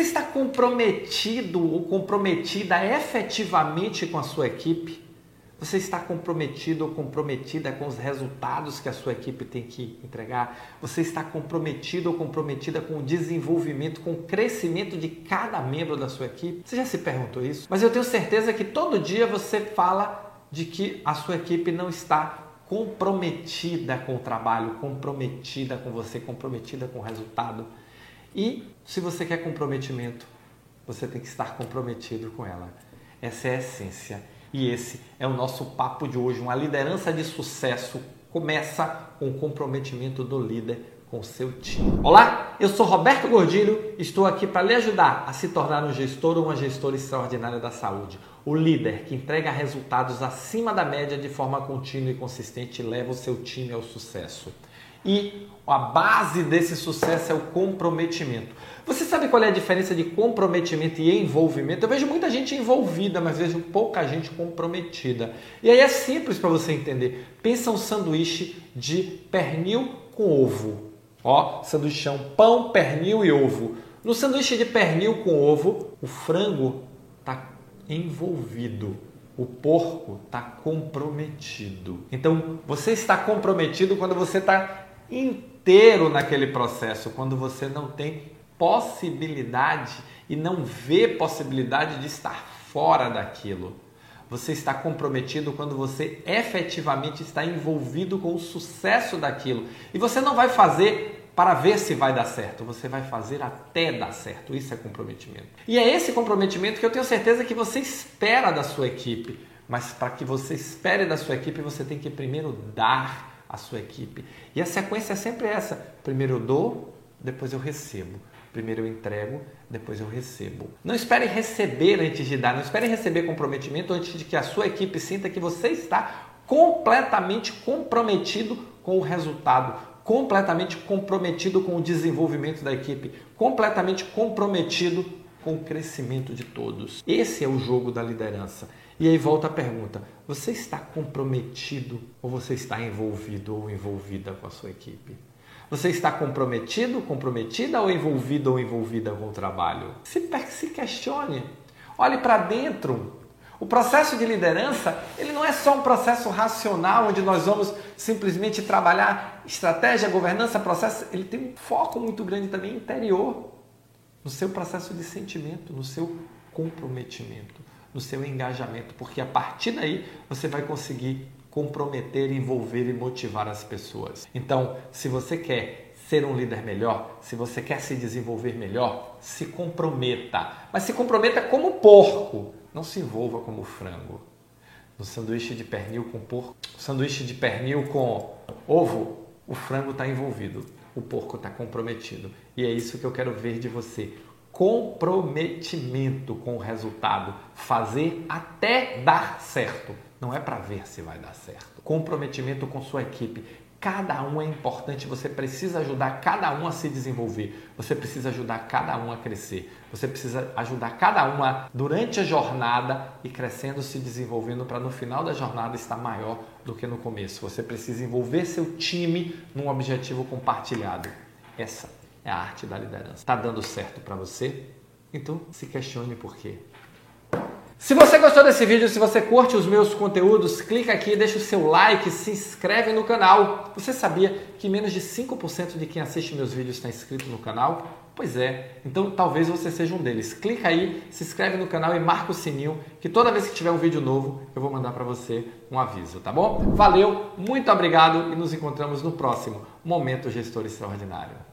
Você está comprometido ou comprometida efetivamente com a sua equipe? Você está comprometido ou comprometida com os resultados que a sua equipe tem que entregar? Você está comprometido ou comprometida com o desenvolvimento, com o crescimento de cada membro da sua equipe? Você já se perguntou isso? Mas eu tenho certeza que todo dia você fala de que a sua equipe não está comprometida com o trabalho, comprometida com você, comprometida com o resultado. E se você quer comprometimento, você tem que estar comprometido com ela. Essa é a essência. E esse é o nosso papo de hoje. Uma liderança de sucesso começa com o comprometimento do líder com seu time. Olá, eu sou Roberto Gordilho, estou aqui para lhe ajudar a se tornar um gestor ou uma gestora extraordinária da saúde. O líder que entrega resultados acima da média de forma contínua e consistente leva o seu time ao sucesso. E a base desse sucesso é o comprometimento. Você sabe qual é a diferença de comprometimento e envolvimento? Eu vejo muita gente envolvida, mas vejo pouca gente comprometida. E aí é simples para você entender. Pensa um sanduíche de pernil com ovo. Ó, sanduichão, pão, pernil e ovo. No sanduíche de pernil com ovo, o frango está envolvido. O porco está comprometido. Então, você está comprometido quando você está inteiro naquele processo, quando você não tem possibilidade e não vê possibilidade de estar fora daquilo. Você está comprometido quando você efetivamente está envolvido com o sucesso daquilo. E você não vai fazer para ver se vai dar certo, você vai fazer até dar certo. Isso é comprometimento. E é esse comprometimento que eu tenho certeza que você espera da sua equipe. Mas para que você espere da sua equipe, você tem que primeiro dar à sua equipe. E a sequência é sempre essa: primeiro eu dou, depois eu recebo. Primeiro eu entrego, depois eu recebo. Não espere receber antes de dar, não espere receber comprometimento antes de que a sua equipe sinta que você está completamente comprometido com o resultado, completamente comprometido com o desenvolvimento da equipe, completamente comprometido com o crescimento de todos. Esse é o jogo da liderança. E aí volta a pergunta: você está comprometido ou você está envolvido ou envolvida com a sua equipe? Você está comprometido, comprometida ou envolvido ou envolvida com o trabalho? Se, se questione. Olhe para dentro. O processo de liderança, ele não é só um processo racional onde nós vamos simplesmente trabalhar estratégia, governança, processo, ele tem um foco muito grande também interior no seu processo de sentimento, no seu comprometimento, no seu engajamento, porque a partir daí você vai conseguir comprometer, envolver e motivar as pessoas. Então, se você quer ser um líder melhor, se você quer se desenvolver melhor, se comprometa. Mas se comprometa como porco, não se envolva como frango. No sanduíche de pernil com porco, sanduíche de pernil com ovo, o frango está envolvido, o porco está comprometido. E é isso que eu quero ver de você comprometimento com o resultado, fazer até dar certo. Não é para ver se vai dar certo. Comprometimento com sua equipe. Cada um é importante, você precisa ajudar cada um a se desenvolver, você precisa ajudar cada um a crescer, você precisa ajudar cada um a, durante a jornada e crescendo, se desenvolvendo para no final da jornada estar maior do que no começo. Você precisa envolver seu time num objetivo compartilhado. Essa é a arte da liderança. Está dando certo para você? Então se questione por quê. Se você gostou desse vídeo, se você curte os meus conteúdos, clica aqui, deixa o seu like, se inscreve no canal. Você sabia que menos de 5% de quem assiste meus vídeos está inscrito no canal? Pois é, então talvez você seja um deles. Clica aí, se inscreve no canal e marca o sininho, que toda vez que tiver um vídeo novo, eu vou mandar para você um aviso, tá bom? Valeu, muito obrigado e nos encontramos no próximo Momento Gestor Extraordinário.